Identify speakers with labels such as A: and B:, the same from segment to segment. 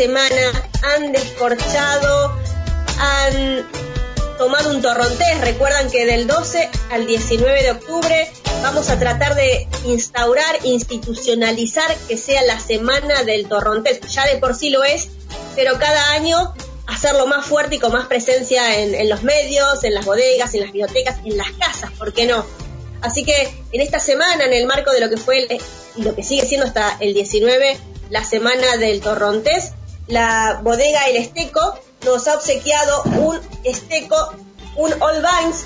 A: Semana? ¿Han descorchado? ¿Han tomado un torrontés? Recuerdan que del 12 al 19 de octubre vamos a tratar de instaurar, institucionalizar que sea la semana del torrontés. Ya de por sí lo es, pero cada año hacerlo más fuerte y con más presencia en, los medios, en las bodegas, en las bibliotecas, en las casas, ¿por qué no? Así que en esta semana, en el marco de lo que fue y lo que sigue siendo hasta el 19, la semana del torrontés, la bodega El Esteco nos ha obsequiado un esteco, un All Vines.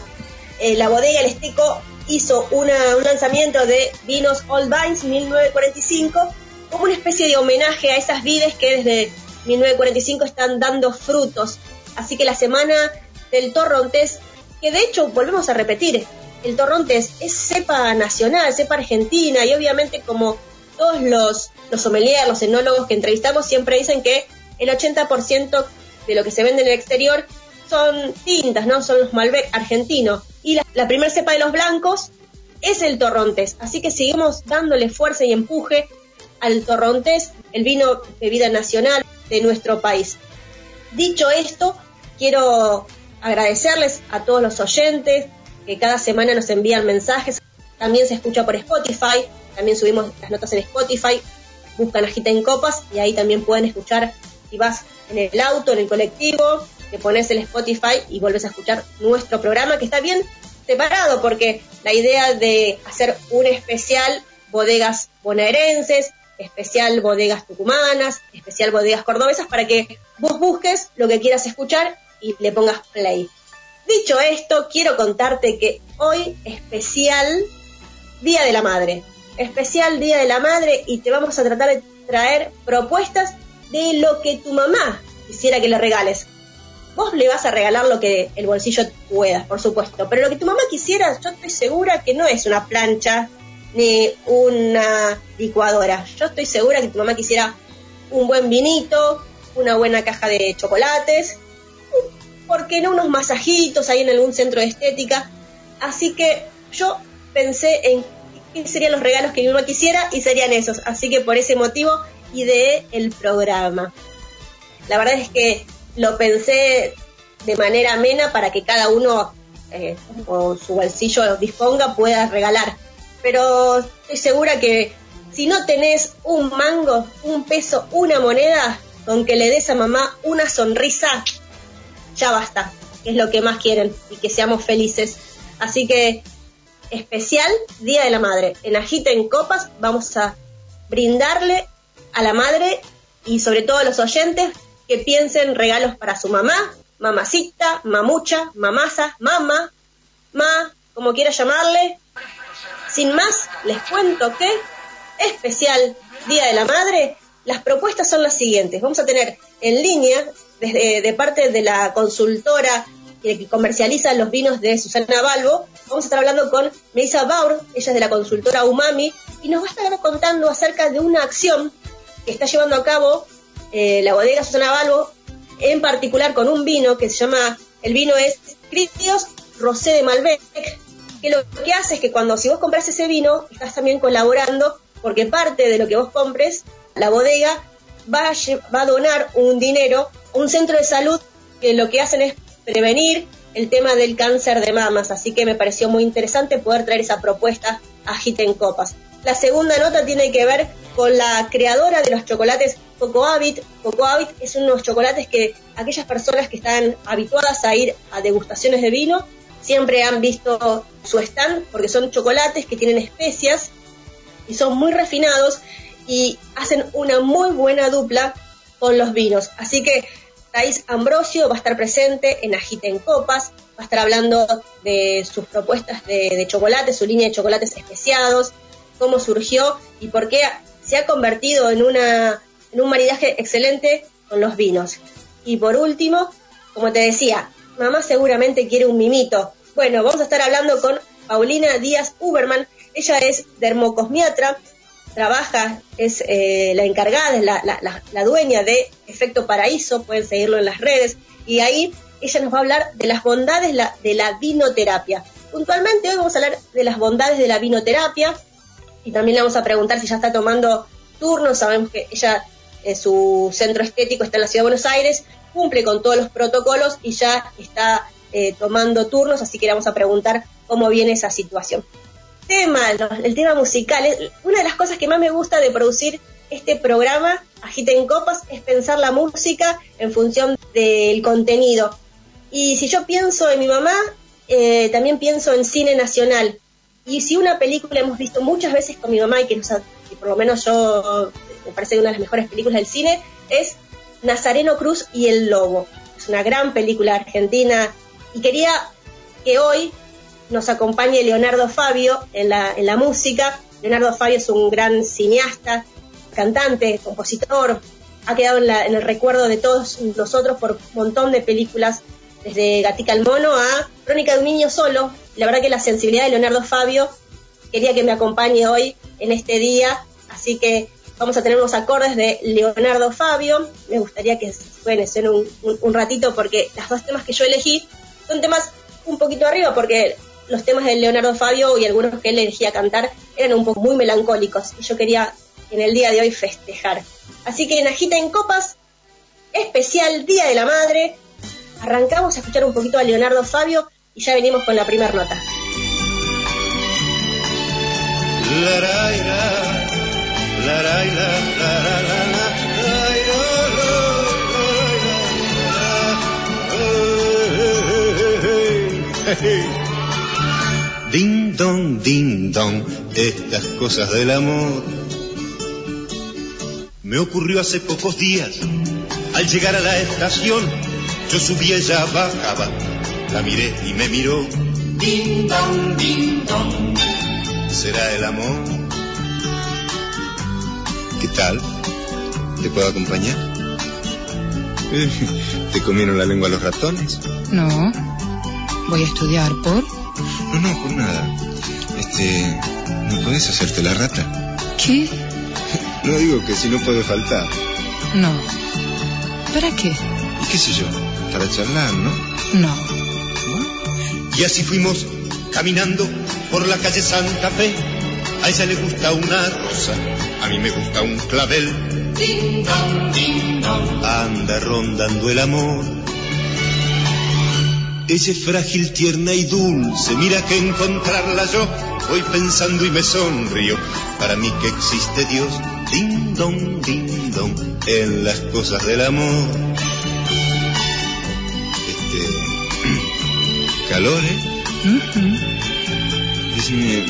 A: Eh, la bodega El Esteco hizo una- un lanzamiento de vinos All Vines 1945 como una especie de homenaje a esas vides que desde 1945 están dando frutos. Así que la semana del torrontés, que de hecho volvemos a repetir, el torrontés es cepa nacional, cepa argentina y obviamente como todos los, los sommeliers, los enólogos que entrevistamos siempre dicen que el 80% de lo que se vende en el exterior son tintas, ¿no? Son los Malbec argentinos. Y la, la primera cepa de los blancos es el torrontés. Así que seguimos dándole fuerza y empuje al torrontés, el vino bebida nacional de nuestro país. Dicho esto, quiero agradecerles a todos los oyentes que cada semana nos envían mensajes. También se escucha por Spotify, también subimos las notas en Spotify. Buscan Agita en Copas y ahí también pueden escuchar si vas en el auto, en el colectivo, te pones el Spotify y vuelves a escuchar nuestro programa que está bien separado porque la idea de hacer un especial bodegas bonaerenses, especial bodegas tucumanas, especial bodegas cordobesas para que vos busques lo que quieras escuchar y le pongas play. Dicho esto, quiero contarte que hoy especial Día de la Madre. Especial Día de la Madre y te vamos a tratar de traer propuestas de lo que tu mamá quisiera que le regales. Vos le vas a regalar lo que el bolsillo pueda, por supuesto, pero lo que tu mamá quisiera, yo estoy segura que no es una plancha ni una licuadora. Yo estoy segura que tu mamá quisiera un buen vinito, una buena caja de chocolates, ¿por qué no unos masajitos ahí en algún centro de estética? Así que yo pensé en qué serían los regalos que mi mamá quisiera y serían esos. Así que por ese motivo ideé el programa. La verdad es que lo pensé de manera amena para que cada uno eh, o su bolsillo disponga pueda regalar. Pero estoy segura que si no tenés un mango, un peso, una moneda, con que le des a mamá una sonrisa, ya basta, es lo que más quieren y que seamos felices. Así que especial Día de la Madre. En Agita en Copas vamos a brindarle a la madre y sobre todo a los oyentes que piensen regalos para su mamá, mamacita, mamucha, mamasa, mama, ma, como quiera llamarle. Sin más, les cuento que especial Día de la Madre, las propuestas son las siguientes. Vamos a tener en línea, desde de parte de la consultora que comercializa los vinos de Susana Balbo, vamos a estar hablando con Melissa Baur, ella es de la consultora Umami, y nos va a estar contando acerca de una acción que está llevando a cabo eh, la bodega Susana Balbo, en particular con un vino que se llama, el vino es Critios Rosé de Malbec, que lo que hace es que cuando si vos compras ese vino, estás también colaborando, porque parte de lo que vos compres, la bodega va a, va a donar un dinero a un centro de salud que lo que hacen es prevenir el tema del cáncer de mamas, así que me pareció muy interesante poder traer esa propuesta a Hit en Copas. La segunda nota tiene que ver con la creadora de los chocolates Coco Habit. Coco Habit es unos chocolates que aquellas personas que están habituadas a ir a degustaciones de vino siempre han visto su stand porque son chocolates que tienen especias y son muy refinados y hacen una muy buena dupla con los vinos. Así que Thais Ambrosio va a estar presente en Agita en Copas, va a estar hablando de sus propuestas de, de chocolates, su línea de chocolates especiados, cómo surgió y por qué se ha convertido en, una, en un maridaje excelente con los vinos. Y por último, como te decía, mamá seguramente quiere un mimito. Bueno, vamos a estar hablando con Paulina Díaz Uberman. Ella es dermocosmiatra, trabaja, es eh, la encargada, es la, dueña de Efecto Paraíso, pueden seguirlo en las redes, y ahí ella nos va a hablar de las bondades de la vinoterapia. Puntualmente hoy vamos a hablar de las bondades de la vinoterapia y también le vamos a preguntar si ya está tomando turnos, sabemos que ella, en su centro estético está en la Ciudad de Buenos Aires, cumple con todos los protocolos y ya está eh, tomando turnos, así que le vamos a preguntar cómo viene esa situación tema, el tema musical, una de las cosas que más me gusta de producir este programa, Agiten Copas, es pensar la música en función del contenido. Y si yo pienso en mi mamá, eh, también pienso en cine nacional. Y si una película hemos visto muchas veces con mi mamá y que, nos por lo menos yo me parece una de las mejores películas del cine, es Nazareno Cruz y el Lobo. Es una gran película argentina y quería que hoy nos acompañe Leonardo Fabio en la, en la música. Leonardo Fabio es un gran cineasta, cantante, compositor, ha quedado en, la, en, el recuerdo de todos nosotros por un montón de películas, desde Gatica al Mono a Crónica de un Niño Solo. La verdad que la sensibilidad de Leonardo Fabio quería que me acompañe hoy en este día, así que vamos a tener unos acordes de Leonardo Fabio. Me gustaría que suene, suene un, un ratito porque los dos temas que yo elegí son temas un poquito arriba porque los temas de Leonardo Fabio y algunos que él elegía cantar eran un poco muy melancólicos y yo quería en el día de hoy festejar. Así que en Agita en Copas, especial Día de la Madre, arrancamos a escuchar un poquito a Leonardo Fabio y ya venimos con la primera nota.
B: Ding dong, ding dong, estas cosas del amor. Me ocurrió hace pocos días, al llegar a la estación, yo subía, ella bajaba, la miré y me miró. Ding dong, ding dong, ¿será el amor? ¿Qué tal? ¿Te puedo acompañar? ¿Te comieron la lengua los ratones?
C: No. Voy a estudiar por...
B: No, no, por nada. Este, ¿no puedes hacerte la rata?
C: ¿Qué?
B: No digo que si no puede faltar.
C: No. ¿Para qué?
B: ¿Y qué sé yo? Para charlar, ¿no?
C: No.
B: Y así fuimos caminando por la calle Santa Fe. A ella le gusta una rosa, a mí me gusta un clavel. Ding dong, ding dong. Anda rondando el amor ella es frágil, tierna y dulce, mira que encontrarla yo voy pensando y me sonrío. Para mí que existe Dios, ding dong, ding dong, en las cosas del amor. Calor, ¿eh? me,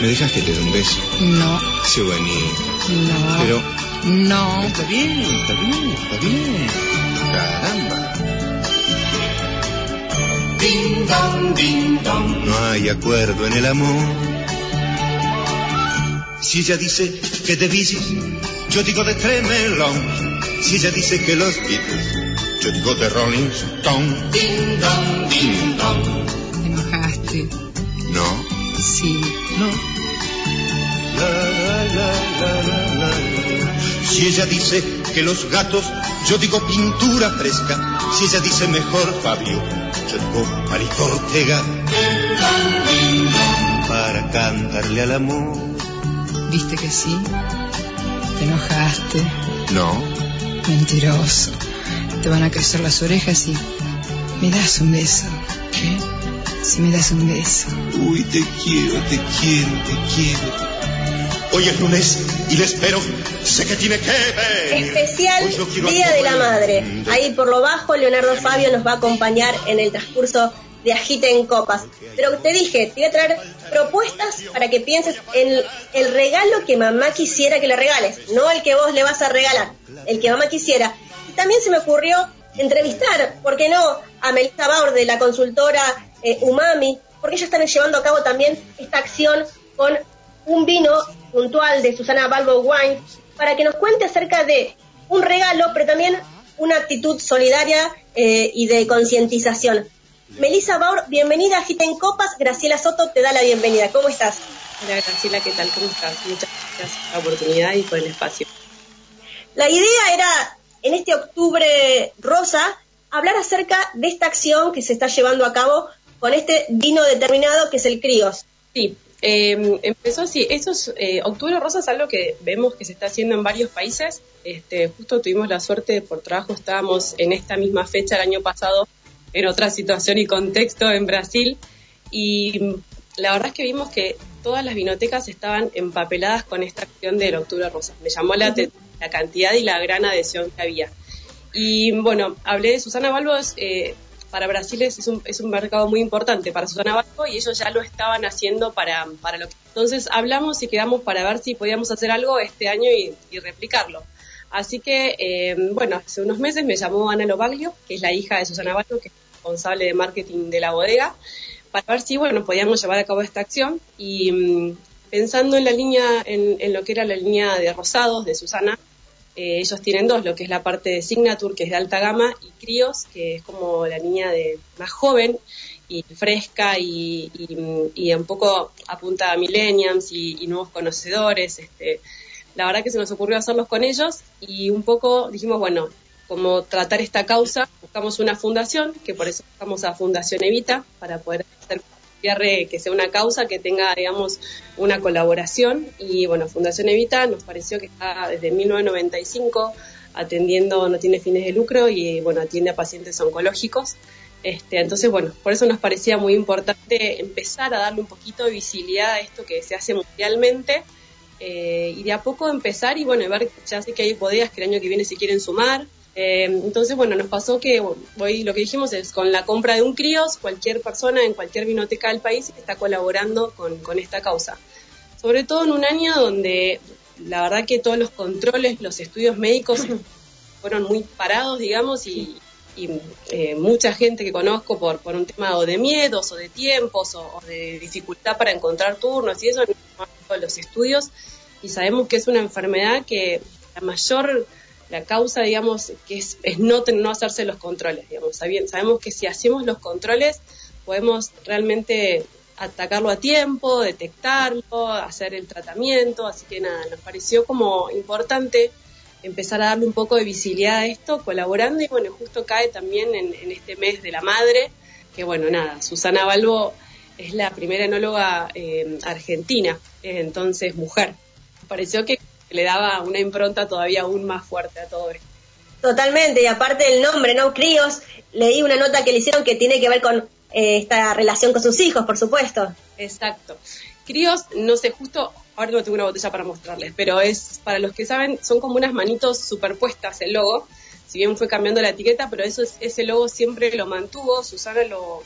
B: me, dejas que te dé un beso?
C: No.
B: Sí, bonito.
C: No.
B: Pero.
C: No.
B: Está bien, está bien, está bien. Caramba. Ding dong, ding dong. No hay acuerdo en el amor. Si ella dice que de bicis, yo digo de Tremelón. Si ella dice que los Beatles, yo digo de Rolling Stone. Ding dong, ding dong.
C: ¿Te enojaste?
B: No.
C: Sí.
B: No. La, la, la, si ella dice que los gatos, yo digo pintura fresca. Si ella dice mejor Fabio, yo digo Marito Ortega. Para cantarle al amor.
C: ¿Viste que sí? ¿Te enojaste?
B: No.
C: Mentiroso. Te van a crecer las orejas y me das un beso.
B: ¿Qué?
C: Si me das un beso.
B: Uy, te quiero, te quiero, te quiero. Hoy es lunes y le espero. Sé que tiene que ver.
A: Especial Día de la Madre. Ahí por lo bajo, Leonardo Fabio nos va a acompañar en el transcurso de Agiten Copas. Pero te dije, te voy a traer propuestas para que pienses en el regalo que mamá quisiera que le regales, no el que vos le vas a regalar, el que mamá quisiera. También se me ocurrió entrevistar, ¿por qué no?, a Melissa Baur de la consultora eh, Umami, porque ellos están llevando a cabo también esta acción con un vino puntual de Susana Balbo Wine para que nos cuente acerca de un regalo, pero también una actitud solidaria eh, y de concientización. Melissa Baur, bienvenida a Gita en Copas. Graciela Soto te da la bienvenida. ¿Cómo estás?
D: Hola Graciela, ¿qué tal? ¿Cómo estás? Muchas gracias por la oportunidad y por el espacio.
A: La idea era, en este octubre rosa, hablar acerca de esta acción que se está llevando a cabo con este vino determinado que es el Críos.
D: Sí, eh, empezó así. Eso es, eh, Octubre Rosa es algo que vemos que se está haciendo en varios países. Este, justo tuvimos la suerte, por trabajo estábamos en esta misma fecha el año pasado, en otra situación y contexto en Brasil. Y la verdad es que vimos que todas las vinotecas estaban empapeladas con esta acción del Octubre Rosa. Me llamó la, aten- la cantidad y la gran adhesión que había. Y bueno, hablé de Susana Balbo, eh, para Brasil es, es un, es un mercado muy importante para Susana Balbo y ellos ya lo estaban haciendo para, para lo que... Entonces hablamos y quedamos para ver si podíamos hacer algo este año y, y replicarlo. Así que, eh, bueno, hace unos meses me llamó Ana Lobaglio, que es la hija de Susana Balbo, que es responsable de marketing de la bodega, para ver si, bueno, podíamos llevar a cabo esta acción y mm, pensando en la línea, en, lo que era la línea de rosados de Susana, eh, ellos tienen dos, lo que es la parte de Signature, que es de alta gama, y Crios, que es como la línea de más joven y fresca y, y, y un poco apunta a millennials y, y nuevos conocedores. Este, la verdad que se nos ocurrió hacerlos con ellos y un poco dijimos, bueno, como tratar esta causa, buscamos una fundación, que por eso buscamos a Fundación Evita, para poder hacer cierre que sea una causa que tenga, digamos, una colaboración. Y bueno, Fundación Evita nos pareció que está desde 1995 atendiendo, no tiene fines de lucro y bueno, atiende a pacientes oncológicos. Este, entonces, bueno, por eso nos parecía muy importante empezar a darle un poquito de visibilidad a esto que se hace mundialmente eh, y de a poco empezar y bueno, ver, ya sé que hay bodegas que el año que viene se quieren sumar. Eh, entonces, bueno, nos pasó que hoy lo que dijimos es con la compra de un críos, cualquier persona en cualquier vinoteca del país está colaborando con, con esta causa. Sobre todo en un año donde la verdad que todos los controles, los estudios médicos fueron muy parados, digamos, y, y eh, mucha gente que conozco por, por un tema o de miedos o de tiempos o, o de dificultad para encontrar turnos y eso en los estudios y sabemos que es una enfermedad que la mayor la causa digamos que es, no no hacerse los controles digamos. Sabemos que si hacemos los controles podemos realmente atacarlo a tiempo, detectarlo, hacer el tratamiento, así que nada, nos pareció como importante empezar a darle un poco de visibilidad a esto, colaborando. Y bueno, justo cae también en, en este mes de la madre, que bueno, nada, Susana Balbo es la primera enóloga eh, argentina, entonces mujer. Pareció que le daba una impronta todavía aún más fuerte a todo esto.
A: Totalmente, y aparte del nombre, ¿no? Críos, leí una nota que le hicieron que tiene que ver con eh, esta relación con sus hijos, por supuesto.
D: Exacto. Críos, no sé, justo ahora no tengo una botella para mostrarles, pero es, para los que saben, son como unas manitos superpuestas el logo. Si bien fue cambiando la etiqueta, pero eso es- ese logo siempre lo mantuvo. Susana lo,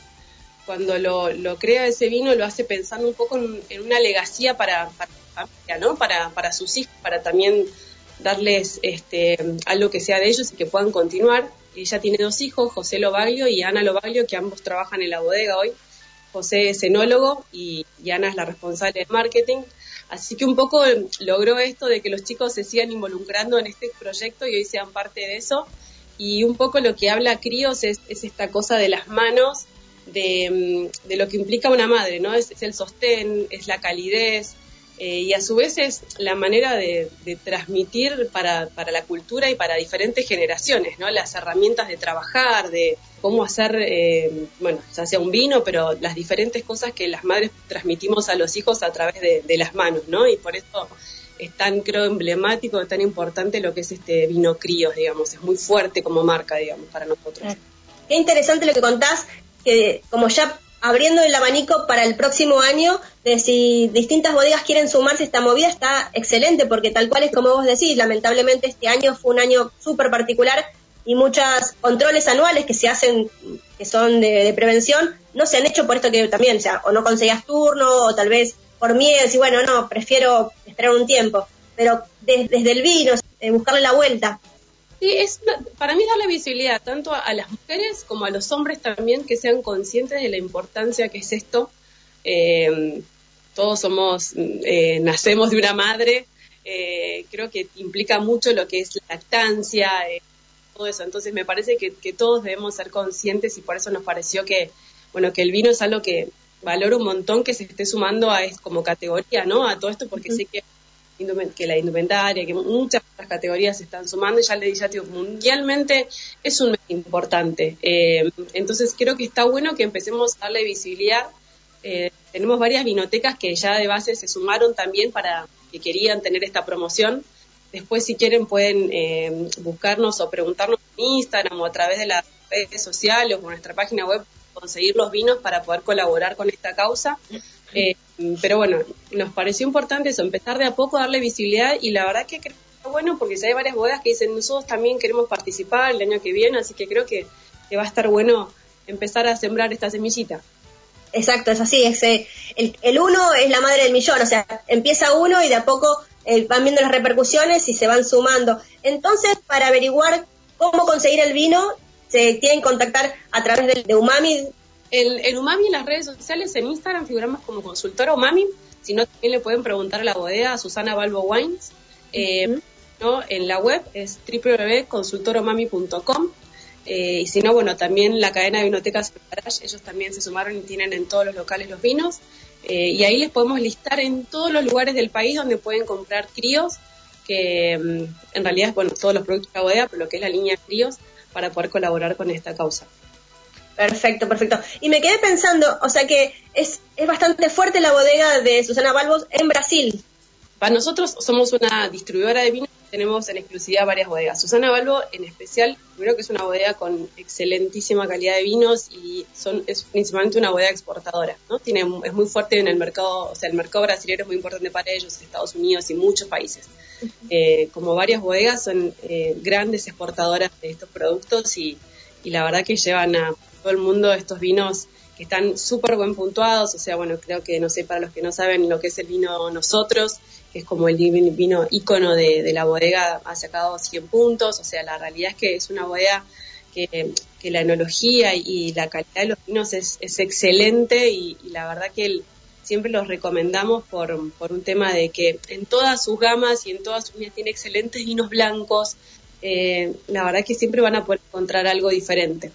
D: cuando lo, lo crea ese vino lo hace pensando un poco en, en una legacía para, para ¿no? Para, para sus hijos, para también darles este, algo que sea de ellos y que puedan continuar. Ella tiene dos hijos, José Lobaglio y Ana Lobaglio, que ambos trabajan en la bodega hoy. José es enólogo y, y Ana es la responsable de marketing. Así que un poco logró esto de que los chicos se sigan involucrando en este proyecto y hoy sean parte de eso. Y un poco lo que habla Críos es, es esta cosa de las manos, de, mm, de lo que implica una madre, ¿no? Es, el sostén, es la calidez, eh, y a su vez es la manera de, transmitir para, para, la cultura y para diferentes generaciones, ¿no? Las herramientas de trabajar, de cómo hacer, eh, bueno, ya sea un vino, pero las diferentes cosas que las madres transmitimos a los hijos a través de, de las manos, ¿no? Y por eso es tan, creo, emblemático, tan importante lo que es este vino críos, digamos, es muy fuerte como marca, digamos, para nosotros.
A: Qué interesante lo que contás, que como ya abriendo el abanico para el próximo año de si distintas bodegas quieren sumarse a esta movida, está excelente, porque tal cual es como vos decís, lamentablemente este año fue un año súper particular y muchos controles anuales que se hacen, que son de, prevención, no se han hecho por esto que también, o sea, o no conseguías turno, o tal vez por miedo, y bueno, no, prefiero esperar un tiempo. Pero desde el vino, eh, buscarle la vuelta.
D: Sí, es para mí darle visibilidad tanto a, las mujeres como a los hombres también que sean conscientes de la importancia que es esto. Eh, todos somos, eh, nacemos de una madre, creo que implica mucho lo que es la lactancia, todo eso. Entonces me parece que, todos debemos ser conscientes y por eso nos pareció que, bueno, que el vino es algo que valoro un montón que se esté sumando a es como categoría, ¿no? A todo esto porque sé que, que la indumentaria, que muchas otras categorías se están sumando y ya le dije, mundialmente es un importante. Eh, entonces creo que está bueno que empecemos a darle visibilidad. Eh, tenemos varias vinotecas que ya de base se sumaron también para que querían tener esta promoción Después, si quieren, pueden eh, buscarnos o preguntarnos en Instagram o a través de las redes sociales o nuestra página web, conseguir los vinos para poder colaborar con esta causa. Pero bueno, nos pareció importante eso, empezar de a poco darle visibilidad y la verdad que creo que bueno porque ya hay varias bodas que dicen nosotros también queremos participar el año que viene, así que creo que, va a estar bueno empezar a sembrar esta semillita.
A: Exacto, es así, eh, el, el uno es la madre del millón, o sea, empieza uno y de a poco eh, van viendo las repercusiones y se van sumando. Entonces, para averiguar cómo conseguir el vino, se tienen que contactar a través de, Umami.
D: El, Umami en las redes sociales, en Instagram figuramos como consultora Umami, si no también le pueden preguntar a la bodega, a Susana Balbo Wines. Eh, ¿no? En la web es www.consultoromami.com eh, y si no, bueno, también la cadena de vinotecas ellos también se sumaron y tienen en todos los locales los vinos. Eh, y ahí les podemos listar en todos los lugares del país donde pueden comprar críos, que mm, en realidad es bueno, todos los productos de la bodega, pero lo que es la línea críos, para poder colaborar con esta causa.
A: Perfecto, perfecto. Y me quedé pensando, o sea que es, es bastante fuerte la bodega de Susana Balbos en Brasil.
D: Para nosotros somos una distribuidora de vinos tenemos en exclusividad varias bodegas. Susana Balbo, en especial, creo que es una bodega con excelentísima calidad de vinos y son, es principalmente una bodega exportadora, ¿no? Tiene, es muy fuerte en el mercado, o sea, el mercado brasileño es muy importante para ellos, Estados Unidos y muchos países. Eh, como varias bodegas son eh, grandes exportadoras de estos productos y, y la verdad que llevan a todo el mundo estos vinos que están súper buen puntuados, o sea, bueno, creo que, no sé, para los que no saben lo que es el vino nosotros, que es como el vino ícono de, la bodega, ha sacado 100 puntos, o sea, la realidad es que es una bodega que, la enología y, la calidad de los vinos es, excelente y, la verdad que siempre los recomendamos por, un tema de que en todas sus gamas y en todas sus líneas tiene excelentes vinos blancos, eh, la verdad que siempre van a poder encontrar algo diferente.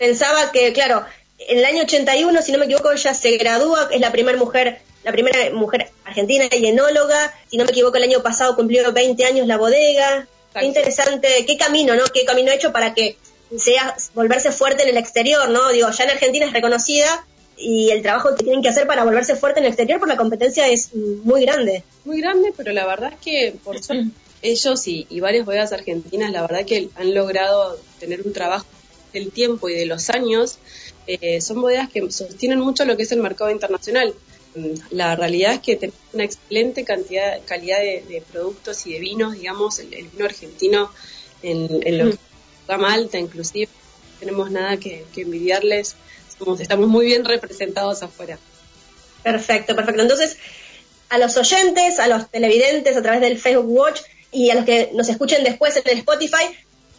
A: Pensaba que, claro, en el año 81, si no me equivoco, ella se gradúa, es la primera mujer, la primera mujer argentina y enóloga. Si no me equivoco, el año pasado cumplió 20 años la bodega. Qué interesante, qué camino, ¿no? Qué camino hecho para que sea volverse fuerte en el exterior, ¿no? Digo, ya en Argentina es reconocida y el trabajo que tienen que hacer para volverse fuerte en el exterior por la competencia es muy grande.
D: Muy grande, pero la verdad es que por ellos y, y varias bodegas argentinas, la verdad que han logrado tener un trabajo del tiempo y de los años eh, son bodegas que sostienen mucho lo que es el mercado internacional. Mm, la realidad es que tenemos una excelente cantidad, calidad de, productos y de vinos, digamos, el, vino argentino en, en lo que gama alta inclusive, no tenemos nada que, envidiarles, estamos muy bien representados afuera.
A: Perfecto, perfecto. Entonces, a los oyentes, a los televidentes a través del Facebook Watch y a los que nos escuchen después en el Spotify,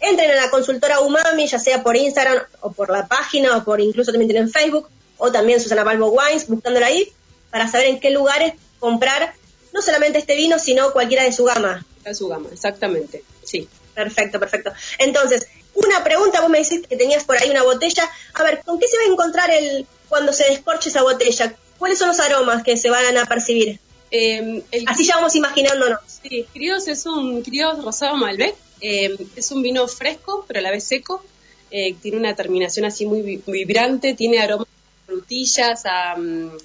A: entren a la consultora Umami, ya sea por Instagram o por la página o por incluso también tienen Facebook o también Susana Balbo Wines, buscándola ahí para saber en qué lugares comprar no solamente este vino, sino cualquiera de su gama.
D: De su gama, exactamente, sí.
A: Perfecto, perfecto. Entonces, una pregunta, vos me decís que tenías por ahí una botella. A ver, ¿con qué se va a encontrar el cuando se descorche esa botella? ¿Cuáles son los aromas que se van a percibir? Em, Así ya vamos imaginándonos.
D: Sí, Críos es un Críos rosado Malbec eh, es un vino fresco, pero a la vez seco. Eh, tiene una terminación así muy vibrante, tiene aromas a frutillas, a, mm,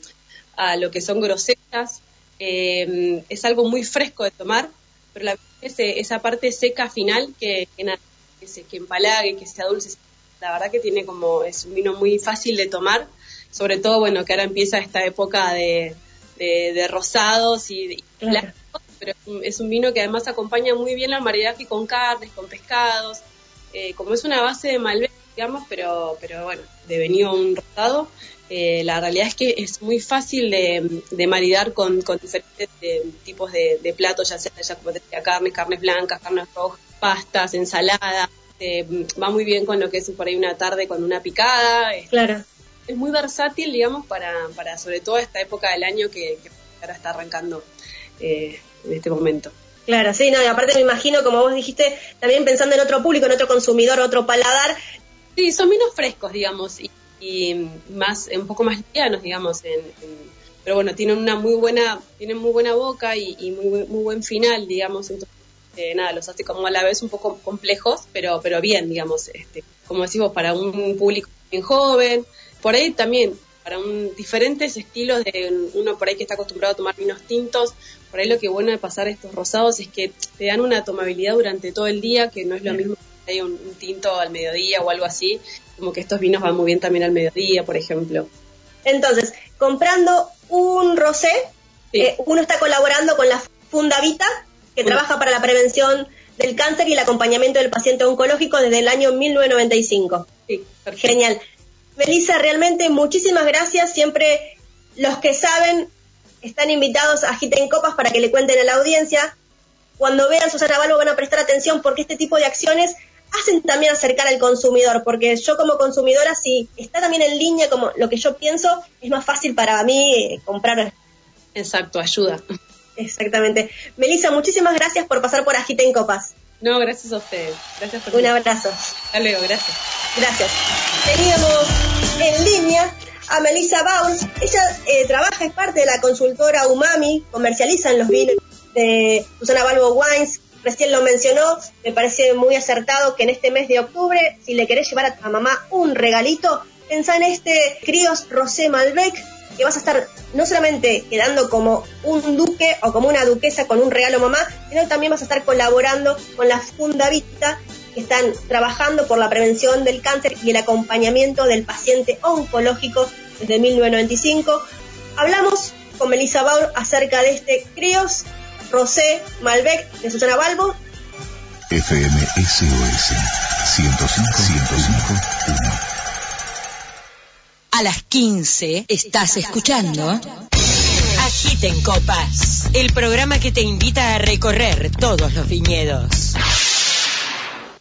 D: lo que son grosetas. Eh, es algo muy fresco de tomar, pero la, esa parte seca final que, que, se, que empalague, que sea dulce, la verdad que tiene como, es un vino muy fácil de tomar. sobre todo, bueno, que ahora empieza esta época de, de, rosados y, pero es un vino que además acompaña muy bien la maridaje con carnes, con pescados, eh, como es una base de Malbec, digamos, pero, pero bueno, de venido un rosado, eh, la realidad es que es muy fácil de, maridar con, diferentes eh, tipos de, platos, ya sea ya como decía, carnes, carnes blancas, carnes rojas, pastas, ensaladas. va muy bien con lo que es por ahí una tarde con una picada.
A: Claro.
D: Es muy versátil, digamos, para, para sobre todo esta época del año que, ahora está arrancando en este momento.
A: Claro, sí, no, y aparte me imagino, como vos dijiste, también pensando en otro público, en otro consumidor, otro paladar.
D: Sí, son vinos frescos, digamos, y, más, un poco más livianos, digamos, pero bueno, tienen una muy buena, tienen muy buena boca y, muy, muy buen final, digamos, entonces, eh, nada, los hace como a la vez un poco complejos, pero, pero bien, digamos, este, como decimos, para un público bien joven, por ahí también para un, diferentes estilos de uno por ahí que está acostumbrado a tomar vinos tintos. Por ahí lo que bueno de pasar estos rosados es que te dan una tomabilidad durante todo el día, que no es lo mismo que hay un, tinto al mediodía o algo así, como que estos vinos van muy bien también al mediodía, por ejemplo.
A: Entonces, comprando un rosé, eh, uno está colaborando con la Fundavita, que trabaja para la prevención del cáncer y el acompañamiento del paciente oncológico desde el año 1995.
D: Sí,
A: Genial. Melissa, realmente muchísimas gracias. Siempre los que saben están invitados a Giten Copas para que le cuenten a la audiencia. Cuando vean Susana Balbo van a prestar atención porque este tipo de acciones hacen también acercar al consumidor, porque yo como consumidora, si está también en línea como lo que yo pienso, es más fácil para mí eh, comprar.
D: Exacto, ayuda.
A: Exactamente. Melissa, muchísimas gracias por pasar por Agiten Copas.
D: No, gracias a ustedes. Gracias por
A: Un abrazo.
D: Hasta luego, gracias.
A: Gracias. Teníamos en línea a Melissa Baur. Ella eh, trabaja, es parte de la consultora Umami, comercializan los vinos de Susana Balbo Wines. Recién lo mencionó, me parece muy acertado que en este mes de octubre, si le querés llevar a mamá un regalito, pensá en este Críos Rosé Malbec que vas a estar no solamente quedando como un duque o como una duquesa con un regalo mamá, sino también vas a estar colaborando con la Funda Vita, que están trabajando por la prevención del cáncer y el acompañamiento del paciente oncológico desde 1995. Hablamos con Melissa Baur acerca de este Crios Rosé Malbec de Susana Balbo.
E: FM SOS 105 105
F: a las 15 estás escuchando Agiten Copas, el programa que te invita a recorrer todos los viñedos.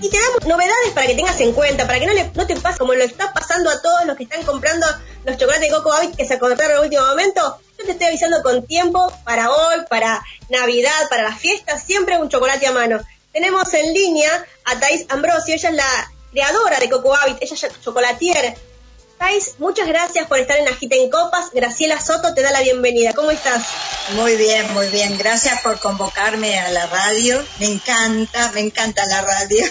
A: y te damos novedades para que tengas en cuenta, para que no, le, te pase como lo está pasando a todos los que están comprando los chocolates de Coco Habit que se acordaron en el último momento. Yo te estoy avisando con tiempo para hoy, para Navidad, para las fiestas, siempre un chocolate a mano. Tenemos en línea a Thais Ambrosio, ella es la creadora de Coco Habit, ella es chocolatier, Muchas gracias por estar en Agita en Copas. Graciela Soto te da la bienvenida. ¿Cómo estás?
G: Muy bien, muy bien. Gracias por convocarme a la radio. Me encanta, me encanta la radio.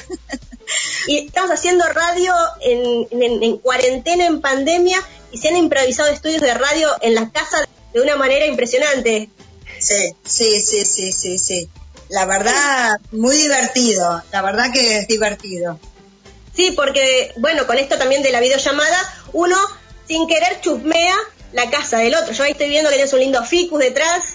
A: Y estamos haciendo radio en, cuarentena, en pandemia, y se han improvisado estudios de radio en la casa de una manera impresionante.
G: Sí, sí, sí, sí, sí, sí. La verdad, muy divertido. La verdad que es divertido.
A: Sí, porque, bueno, con esto también de la videollamada, uno sin querer chusmea la casa del otro. Yo ahí estoy viendo que tienes un lindo ficus detrás.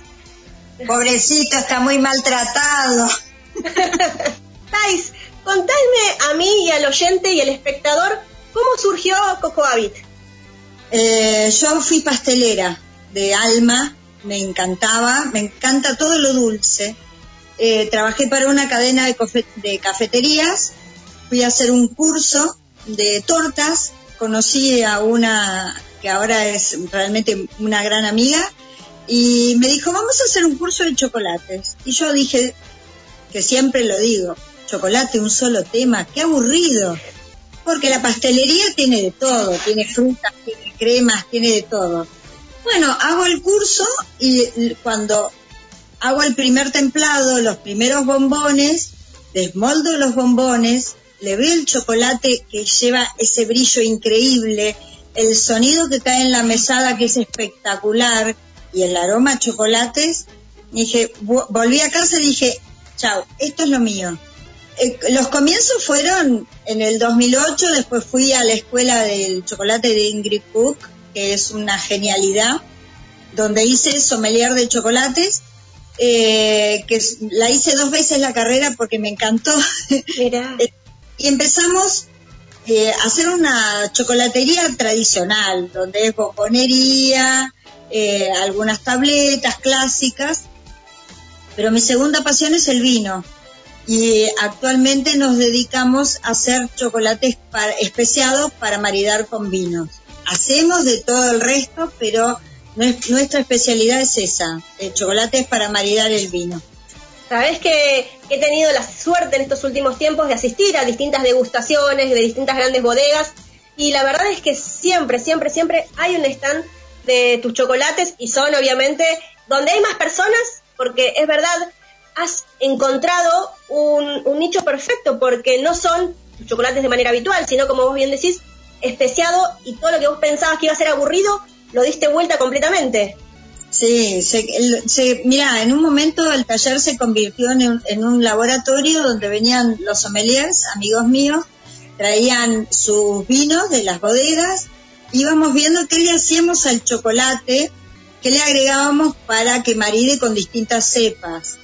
G: Pobrecito, está muy maltratado.
A: Thais, contadme a mí y al oyente y al espectador cómo surgió Coco Habit.
G: Eh, yo fui pastelera de alma, me encantaba, me encanta todo lo dulce. Eh, trabajé para una cadena de cafeterías fui a hacer un curso de tortas, conocí a una que ahora es realmente una gran amiga y me dijo, vamos a hacer un curso de chocolates. Y yo dije, que siempre lo digo, chocolate, un solo tema, qué aburrido. Porque la pastelería tiene de todo, tiene frutas, tiene cremas, tiene de todo. Bueno, hago el curso y cuando hago el primer templado, los primeros bombones, desmoldo los bombones, le veo el chocolate que lleva ese brillo increíble, el sonido que cae en la mesada que es espectacular y el aroma a chocolates, dije, volví a casa y dije, chao, esto es lo mío. Eh, los comienzos fueron en el 2008, después fui a la escuela del chocolate de Ingrid Cook, que es una genialidad, donde hice sommelier de chocolates, eh, que la hice dos veces la carrera porque me encantó. y empezamos a hacer una chocolatería tradicional, donde es bombonería, algunas tabletas clásicas, pero mi segunda pasión es el vino y actualmente nos dedicamos a hacer chocolates especiados para maridar con vinos. Hacemos de todo el resto, pero nuestra especialidad es esa, el chocolate es para maridar el vino.
A: Sabes que he tenido la suerte en estos últimos tiempos de asistir a distintas degustaciones de distintas grandes bodegas y la verdad es que siempre, siempre, siempre hay un stand de tus chocolates y son obviamente donde hay más personas, porque es verdad, has encontrado un, nicho perfecto porque no son chocolates de manera habitual, sino como vos bien decís, especiado y todo lo que vos pensabas que iba a ser aburrido, lo diste vuelta completamente.
G: Sí, se, mira, en un momento el taller se convirtió en un, laboratorio donde venían los sommeliers, amigos míos, traían sus vinos de las bodegas, íbamos viendo qué le hacíamos al chocolate, qué le agregábamos para que maride con distintas cepas.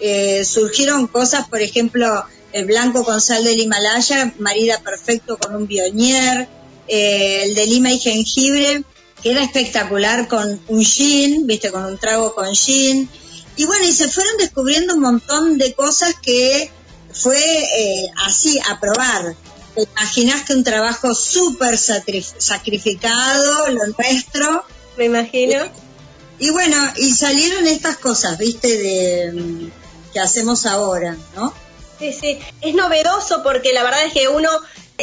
G: Eh, surgieron cosas, por ejemplo, el blanco con sal del Himalaya, marida perfecto con un bionier, eh, el de lima y jengibre, que era espectacular con un gin, viste, con un trago con gin. Y bueno, y se fueron descubriendo un montón de cosas que fue eh, así, a probar. ¿Te imaginas que un trabajo súper sacrificado, lo nuestro?
A: Me imagino.
G: Y, y bueno, y salieron estas cosas, viste, de que hacemos ahora, ¿no?
A: Sí, sí, es novedoso porque la verdad es que uno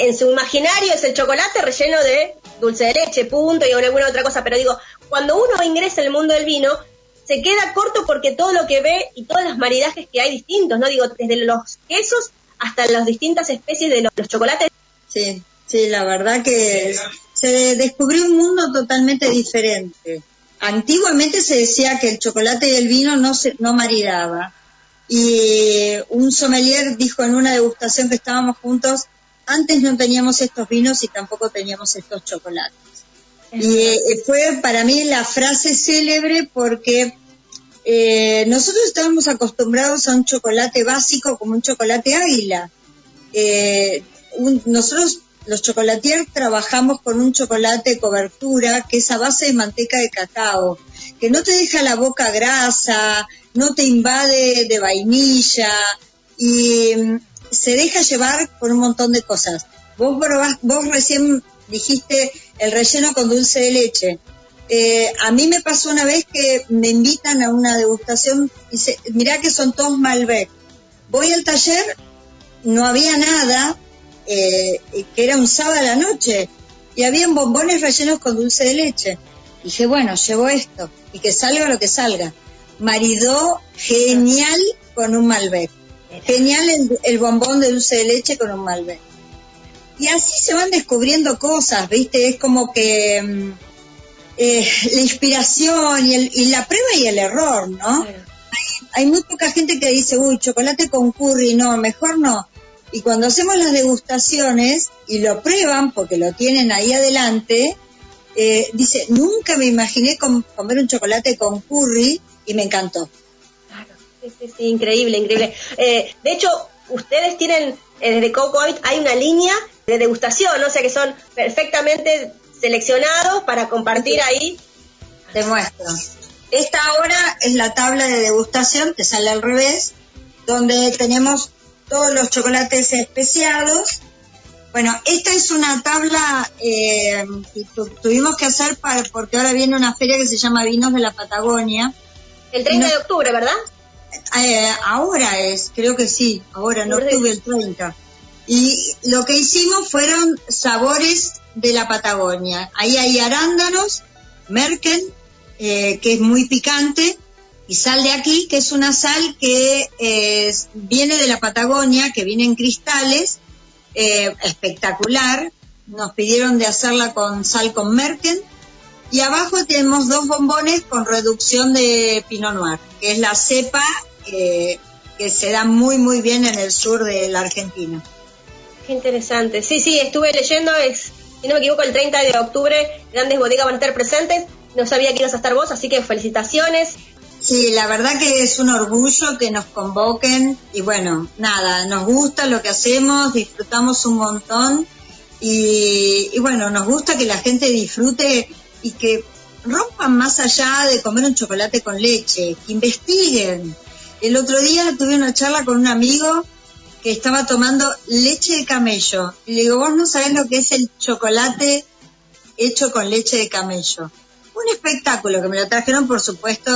A: en su imaginario es el chocolate relleno de dulce de leche, punto, y alguna otra cosa, pero digo, cuando uno ingresa el mundo del vino, se queda corto porque todo lo que ve y todas las maridajes que hay distintos, ¿no? Digo, desde los quesos hasta las distintas especies de los, chocolates.
G: Sí, sí, la verdad que se descubrió un mundo totalmente diferente. Antiguamente se decía que el chocolate y el vino no se no maridaba y un sommelier dijo en una degustación que estábamos juntos, antes no teníamos estos vinos y tampoco teníamos estos chocolates. Y eh, fue para mí la frase célebre porque eh, nosotros estábamos acostumbrados a un chocolate básico como un chocolate águila. Eh, nosotros los chocolatiers trabajamos con un chocolate cobertura que es a base de manteca de cacao, que no te deja la boca grasa, no te invade de vainilla y se deja llevar por un montón de cosas. Vos, recién dijiste el relleno con dulce de leche. Eh, a mí me pasó una vez que me invitan a una degustación dice, mirá que son todos Malbec. Voy al taller, no había nada, eh, que era un sábado a la noche, y habían bombones rellenos con dulce de leche. Dije, bueno, llevo esto, y que salga lo que salga maridó genial con un Malbec. Genial el, bombón de dulce de leche con un Malbec. Y así se van descubriendo cosas, ¿viste? Es como que mm, eh, la inspiración y, la prueba y el error, ¿no? Hay, hay, muy poca gente que dice, uy, chocolate con curry, no, mejor no. Y cuando hacemos las degustaciones y lo prueban, porque lo tienen ahí adelante, eh, dice, nunca me imaginé comer un chocolate con curry y me encantó.
A: Sí, sí, sí increíble, increíble. Eh, de hecho, ustedes tienen, eh, desde Coco hay una línea de degustación, o sea que son perfectamente seleccionados para compartir ahí.
G: Te muestro. Esta ahora es la tabla de degustación, que sale al revés, donde tenemos todos los chocolates especiados. Bueno, esta es una tabla eh, que tuvimos que hacer para, porque ahora viene una feria que se llama Vinos de la Patagonia,
A: el 30 de octubre, ¿verdad?
G: Eh, ahora es, creo que sí, ahora, no octubre el 30. Y lo que hicimos fueron sabores de la Patagonia. Ahí hay arándanos, merkel, eh, que es muy picante, y sal de aquí, que es una sal que eh, viene de la Patagonia, que viene en cristales, eh, espectacular. Nos pidieron de hacerla con sal con merken. Y abajo tenemos dos bombones con reducción de Pinot Noir, que es la cepa que se da muy, muy bien en el sur de la Argentina.
A: Qué interesante. Sí, sí, estuve leyendo, es, si no me equivoco, el 30 de octubre, grandes bodegas van a estar presentes. No sabía que ibas a estar vos, así que felicitaciones.
G: Sí, la verdad que es un orgullo que nos convoquen y bueno, nada, nos gusta lo que hacemos, disfrutamos un montón y, bueno, nos gusta que la gente disfrute y que rompan más allá de comer un chocolate con leche, que investiguen. El otro día tuve una charla con un amigo que estaba tomando leche de camello y le digo, vos no sabés lo que es el chocolate hecho con leche de camello. Un espectáculo que me lo trajeron, por supuesto,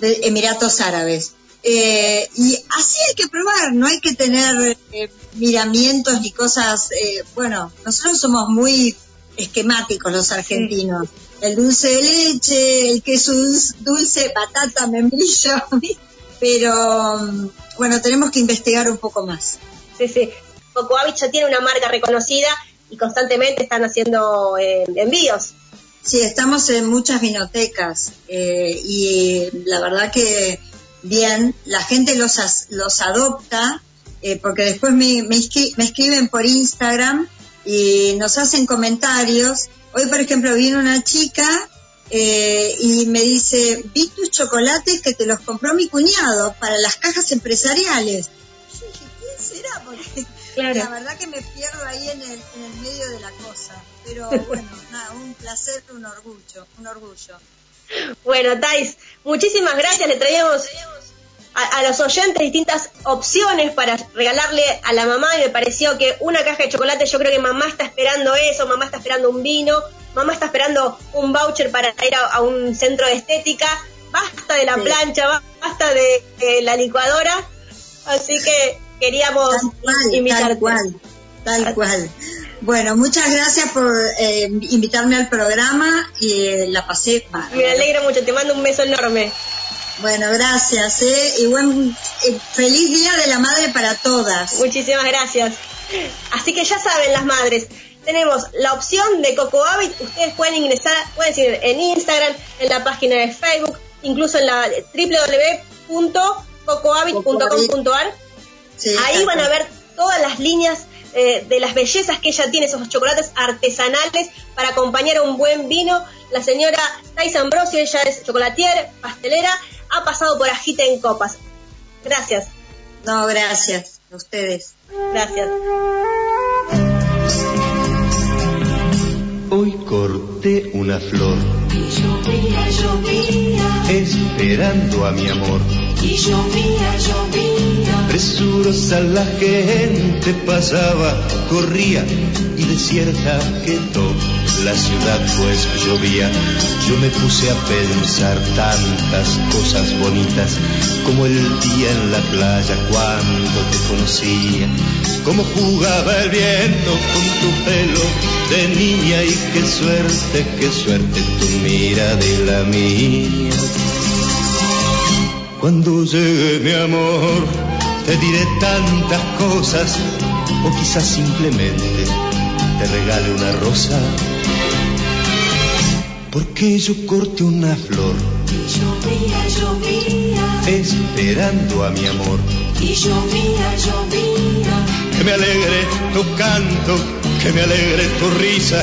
G: de Emiratos Árabes. Eh, y así hay que probar, no hay que tener eh, miramientos ni cosas, eh, bueno, nosotros somos muy esquemáticos los argentinos. El dulce de leche, el queso dulce, patata, membrillo, pero mm, bueno, tenemos que investigar un poco más.
A: Sí, sí. Coco ya tiene una marca reconocida y constantemente están haciendo envíos.
G: Sí, estamos en muchas vinotecas eh, y la verdad que bien, la gente los, los adopta eh, porque después me, me, escriben por Instagram y nos hacen comentarios. Hoy, por ejemplo, viene una chica eh, y me dice, vi tus chocolates que te los compró mi cuñado para las cajas empresariales. Yo dije, ¿quién será? Porque la verdad que me pierdo ahí en el, en el medio de la cosa. Pero bueno, nada, un placer, un orgullo, un orgullo.
A: Bueno, Thais, muchísimas gracias. Le traíamos a, los oyentes distintas opciones para regalarle a la mamá y me pareció que una caja de chocolate, yo creo que mamá está esperando eso, mamá está esperando un vino, mamá está esperando un voucher para ir a, un centro de estética, basta de la plancha, basta de, la licuadora, así que queríamos
G: invitar Tal cual, tal cual. Bueno, muchas gracias por eh, invitarme al programa y eh, la pasé.
A: Me alegra mucho, te mando un beso enorme.
G: Bueno, gracias, ¿eh? Y buen feliz Día de la Madre para todas.
A: Muchísimas gracias. Así que ya saben las madres, tenemos la opción de Coco Habit, ustedes pueden ingresar, pueden decir en Instagram, en la página de Facebook, incluso en la www.cocohabit.com.ar. Ahí van a ver todas las líneas eh, de las bellezas que ella tiene, esos chocolates artesanales para acompañar a un buen vino. La señora Thais Ambrosio, ella es chocolatier, pastelera, ha pasado por Agita en Copas. Gracias.
G: No, gracias a ustedes.
A: Gracias.
B: Hoy corté una flor. Y llovía, llovía. Esperando a mi amor. Y llovía, llovía. Presurosa la gente pasaba, corría y desierta quedó la ciudad pues llovía. Yo me puse a pensar tantas cosas bonitas como el día en la playa cuando te conocía. Como jugaba el viento con tu pelo de niña y qué suerte, qué suerte tu mira de la mía. Cuando llegue mi amor, te diré tantas cosas, o quizás simplemente te regale una rosa. Porque yo corte una flor. Y llovía, llovía. Esperando a mi amor. Y llovía, llovía. Que me alegre tu canto, que me alegre tu risa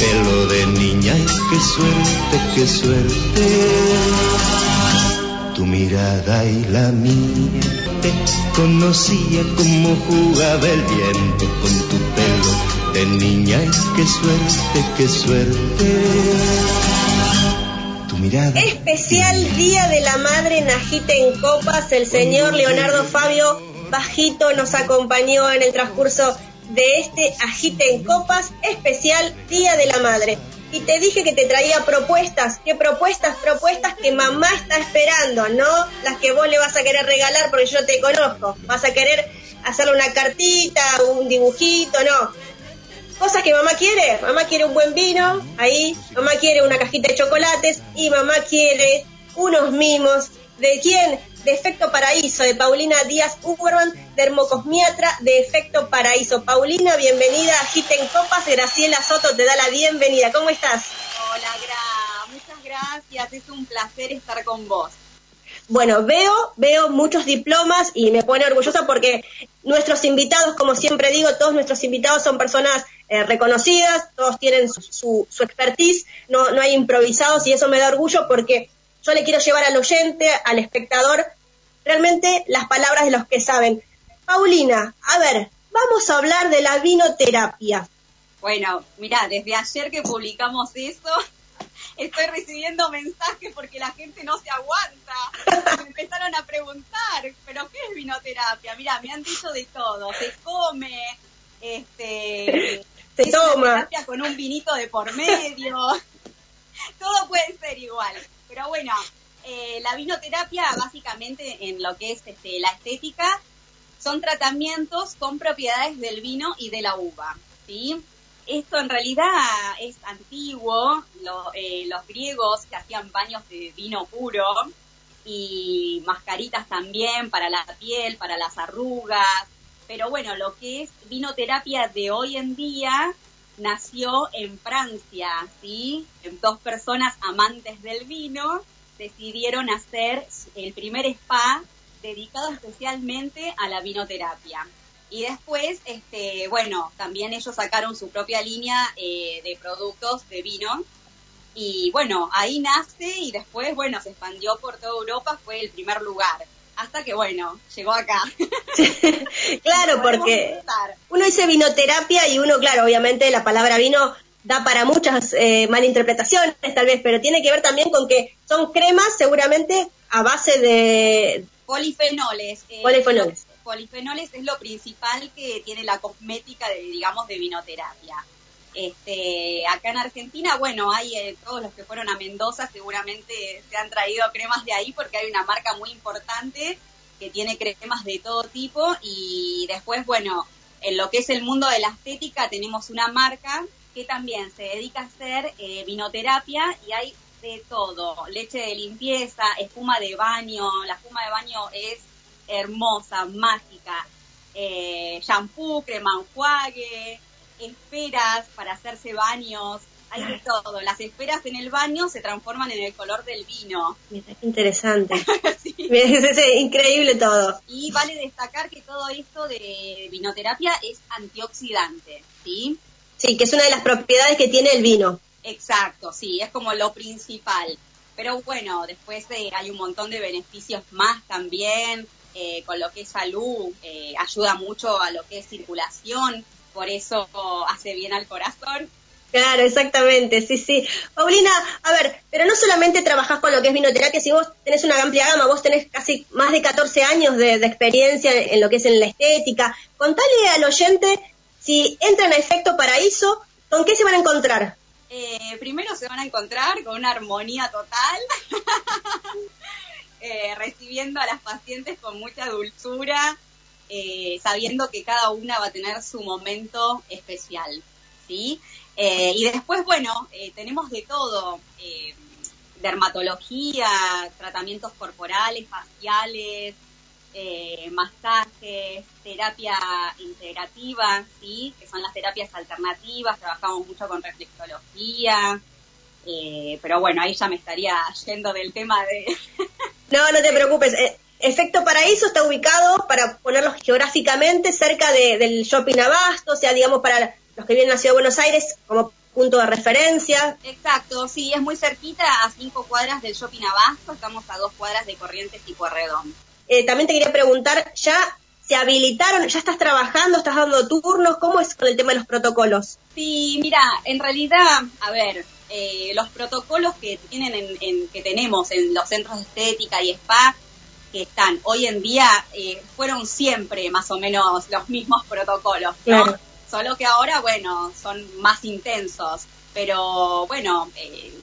B: pelo de niña y qué suerte, qué suerte. Tu mirada y la mía te conocía como jugaba el viento con tu pelo de niña y qué suerte, qué suerte. Tu
E: mirada.
A: Especial Día de la Madre Najita en Copas. El señor Leonardo Fabio Bajito nos acompañó en el transcurso de este Agite en Copas. Especial Día de la Madre. Y te dije que te traía propuestas. ¿Qué propuestas? Propuestas que mamá está esperando, ¿no? Las que vos le vas a querer regalar porque yo te conozco. Vas a querer hacerle una cartita, un dibujito, no cosas que mamá quiere. Mamá quiere un buen vino, ahí. Mamá quiere una cajita de chocolates y mamá quiere unos mimos. ¿De quién? De Efecto Paraíso, de Paulina Díaz Uberman, Dermocosmiatra, de Efecto Paraíso. Paulina, bienvenida a Giten Copas. Graciela Soto te da la bienvenida. ¿Cómo estás?
H: Hola, Gra. Muchas gracias. Es un placer estar con vos.
A: Bueno, veo, veo muchos diplomas y me pone orgullosa porque nuestros invitados, como siempre digo, todos nuestros invitados son personas eh, reconocidas, todos tienen su, su, expertise, no, no hay improvisados y eso me da orgullo porque yo le quiero llevar al oyente, al espectador, realmente las palabras de los que saben. Paulina, a ver, vamos a hablar de la vinoterapia.
H: Bueno, mira, desde ayer que publicamos eso, estoy recibiendo mensajes porque la gente no se aguanta. Me empezaron a preguntar, ¿pero qué es vinoterapia? Mira, me han dicho de todo. Se come, este,
A: se toma.
H: con un vinito de por medio. todo puede ser igual. Pero bueno, eh, la vinoterapia básicamente en lo que es este, la estética son tratamientos con propiedades del vino y de la uva. ¿sí? esto en realidad es antiguo, eh, los griegos que hacían baños de vino puro y mascaritas también para la piel, para las arrugas, pero bueno, lo que es vinoterapia de hoy en día nació en Francia, ¿sí? Dos personas amantes del vino decidieron hacer el primer spa dedicado especialmente a la vinoterapia. Y después, este, bueno, también ellos sacaron su propia línea eh, de productos de vino. Y bueno, ahí nace y después, bueno, se expandió por toda Europa, fue el primer lugar. Hasta que, bueno, llegó acá.
A: claro, porque uno dice vinoterapia y uno, claro, obviamente la palabra vino da para muchas eh, malinterpretaciones tal vez, pero tiene que ver también con que son cremas seguramente a base de...
H: Polifenoles.
A: Eh, polifenoles
H: polifenoles es lo principal que tiene la cosmética de, digamos, de vinoterapia. Este, acá en Argentina, bueno, hay eh, todos los que fueron a Mendoza seguramente se han traído cremas de ahí porque hay una marca muy importante que tiene cremas de todo tipo y después, bueno, en lo que es el mundo de la estética tenemos una marca que también se dedica a hacer eh, vinoterapia y hay de todo, leche de limpieza, espuma de baño, la espuma de baño es hermosa, mágica. Eh, shampoo, crema enjuague, esferas para hacerse baños, hay de todo. Las esferas en el baño se transforman en el color del vino.
A: Interesante. Es, increíble todo.
H: Y vale destacar que todo esto de vinoterapia es antioxidante, ¿sí?
A: Sí, que es una de las propiedades que tiene el vino.
H: Exacto, sí, es como lo principal. Pero bueno, después eh, hay un montón de beneficios más también. Eh, con lo que es salud, eh, ayuda mucho a lo que es circulación, por eso hace bien al corazón.
A: Claro, exactamente, sí, sí. Paulina, a ver, pero no solamente trabajás con lo que es vinoterapia, si vos tenés una amplia gama, vos tenés casi más de 14 años de, experiencia en lo que es en la estética. Contale al oyente si entran a Efecto Paraíso, ¿con qué se van a encontrar?
H: Eh, primero se van a encontrar con una armonía total. Eh, recibiendo a las pacientes con mucha dulzura, eh, sabiendo que cada una va a tener su momento especial, ¿sí? Eh, y después, bueno, tenemos de todo, dermatología, tratamientos corporales, faciales, masajes, terapia integrativa, ¿sí? Que son las terapias alternativas, trabajamos mucho con reflexología, pero bueno, ahí ya me estaría yendo del tema de...
A: No, no te preocupes. Efecto Paraíso está ubicado, para ponerlo geográficamente, cerca del Shopping Abasto, o sea, digamos, para los que vienen a Ciudad de Buenos Aires como punto de referencia.
H: Exacto, sí, es muy cerquita, a cinco cuadras del Shopping Abasto, estamos a dos cuadras de Corrientes y Puerredón.
A: Eh, también te quería preguntar, ¿ya se habilitaron, ya estás trabajando, estás dando turnos? ¿Cómo es con el tema de los protocolos?
H: Sí, mira, en realidad, a ver, eh, los protocolos que tienen en, que tenemos en los centros de estética y spa que están hoy en día eh, fueron siempre más o menos los mismos protocolos, ¿no? Solo que ahora, bueno, son más intensos, pero bueno, eh,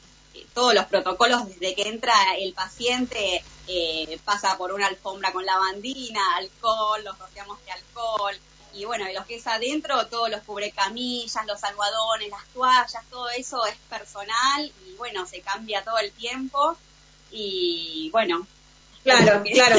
H: todos los protocolos desde que entra el paciente pasa por una alfombra con lavandina, alcohol, los rociamos de alcohol, y bueno, de lo que es adentro, todos los cubrecamillas, los almohadones, las toallas, todo eso es personal y bueno, se cambia todo el tiempo y bueno.
A: Claro, claro,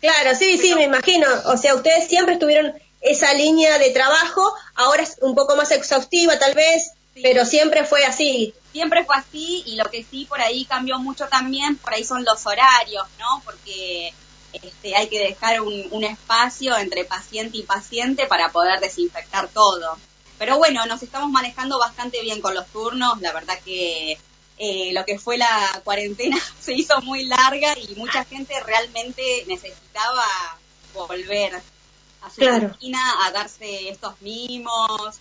A: claro, sí, sí, me imagino. O sea, ustedes siempre estuvieron esa línea de trabajo, ahora es un poco más exhaustiva tal vez, pero siempre fue así.
H: Siempre fue así y lo que sí por ahí cambió mucho también, por ahí son los horarios, ¿no? Porque este, hay que dejar un, espacio entre paciente y paciente para poder desinfectar todo. Pero bueno, nos estamos manejando bastante bien con los turnos, la verdad que eh, lo que fue la cuarentena se hizo muy larga y mucha gente realmente necesitaba volver a su claro. a darse estos mimos.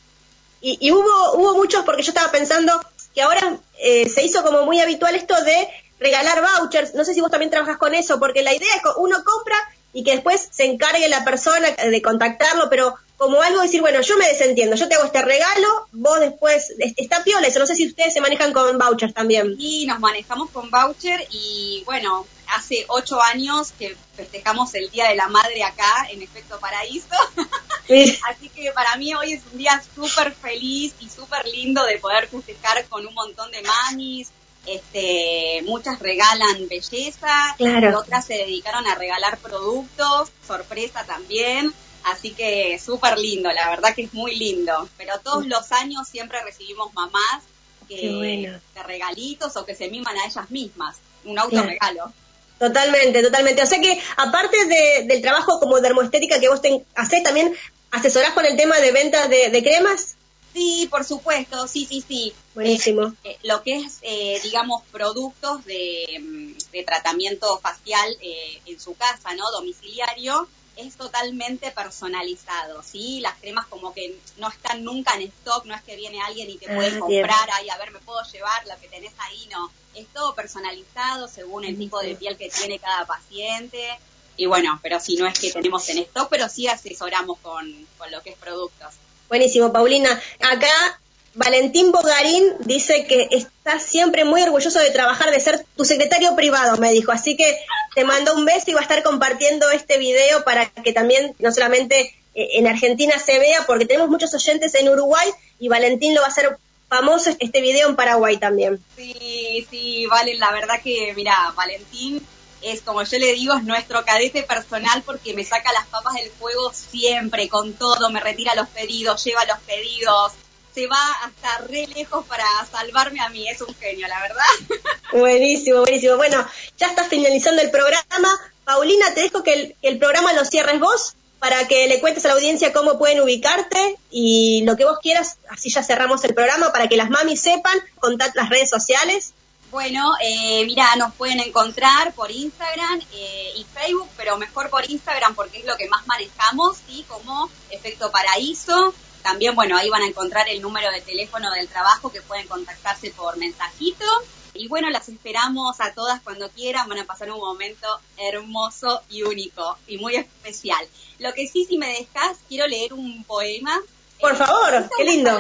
A: Y, hubo, hubo muchos, porque yo estaba pensando que ahora eh, se hizo como muy habitual esto de regalar vouchers. No sé si vos también trabajas con eso, porque la idea es que uno compra y que después se encargue la persona de contactarlo, pero como algo decir, bueno, yo me desentiendo, yo te hago este regalo, vos después, está piola eso, no sé si ustedes se manejan con vouchers también.
H: Sí, nos manejamos con voucher y bueno, hace ocho años que festejamos el Día de la Madre acá en Efecto Paraíso, así que para mí hoy es un día súper feliz y súper lindo de poder festejar con un montón de mamis, este, muchas regalan belleza, otras se dedicaron a regalar productos, sorpresa también, así que súper lindo, la verdad que es muy lindo, pero todos los años siempre recibimos mamás que, de regalitos o que se miman a ellas mismas, un autorregalo.
A: Totalmente, totalmente. O sea que aparte del trabajo como dermoestética que vos te haces, también asesorás con el tema de ventas de cremas.
H: Sí, por supuesto, sí, sí, sí.
A: Buenísimo.
H: Eh, lo que es, eh, digamos, productos de, mm, tratamiento facial eh, en su casa, ¿no? Domiciliario, es totalmente personalizado, ¿sí? Las cremas como que no están nunca en stock, no es que viene alguien y te puede ah, comprar, ahí a ver, me puedo llevar lo que tenés ahí, no. Es todo personalizado según el tipo de piel que tiene cada paciente. Y bueno, pero si no es que tenemos en stock, pero sí asesoramos con, con lo que es productos.
A: Buenísimo, Paulina. Acá Valentín Bogarín dice que está siempre muy orgulloso de trabajar, de ser tu secretario privado, me dijo. Así que te mando un beso y va a estar compartiendo este video para que también, no solamente eh, en Argentina se vea, porque tenemos muchos oyentes en Uruguay y Valentín lo va a hacer famoso este video en Paraguay también.
H: Sí, sí, vale, la verdad que, mira, Valentín es como yo le digo, es nuestro cadete personal porque me saca las papas del fuego siempre, con todo, me retira los pedidos, lleva los pedidos, se va hasta re lejos para salvarme a mí, es un genio, la verdad.
A: Buenísimo, buenísimo. Bueno, ya está finalizando el programa. Paulina, te dejo que el, el programa lo cierres vos para que le cuentes a la audiencia cómo pueden ubicarte y lo que vos quieras, así ya cerramos el programa para que las mamis sepan, contar las redes sociales.
H: Bueno, eh, mira, nos pueden encontrar por Instagram eh, y Facebook, pero mejor por Instagram porque es lo que más manejamos, ¿sí? Como Efecto Paraíso. También, bueno, ahí van a encontrar el número de teléfono del trabajo que pueden contactarse por mensajito. Y bueno, las esperamos a todas cuando quieran, van a pasar un momento hermoso y único y muy especial. Lo que sí, si me dejas, quiero leer un poema.
A: Por favor, qué lindo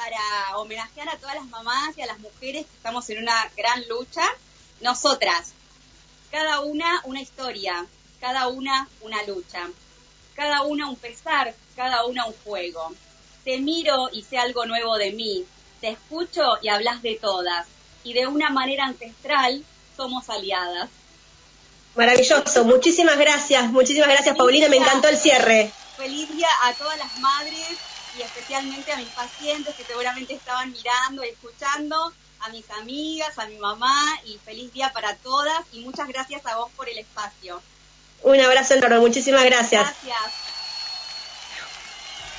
H: para homenajear a todas las mamás y a las mujeres que estamos en una gran lucha. Nosotras, cada una una historia, cada una una lucha, cada una un pesar, cada una un juego. Te miro y sé algo nuevo de mí, te escucho y hablas de todas, y de una manera ancestral somos aliadas.
A: Maravilloso, muchísimas gracias, muchísimas gracias Paulina, me encantó el cierre.
H: Feliz día a todas las madres y especialmente a mis pacientes que seguramente estaban mirando y escuchando, a mis amigas, a mi mamá y feliz día para todas y muchas gracias a vos por el espacio.
A: Un abrazo enorme, muchísimas gracias.
H: Gracias.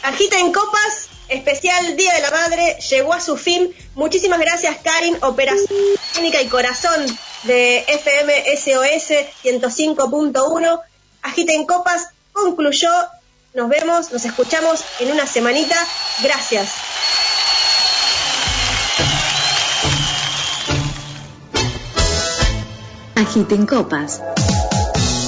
A: Agita en Copas, especial Día de la Madre, llegó a su fin. Muchísimas gracias, Karin, Operación Técnica y Corazón de FM SOS 105.1. Agita en Copas concluyó. Nos vemos, nos escuchamos en una semanita. Gracias.
I: Agiten Copas.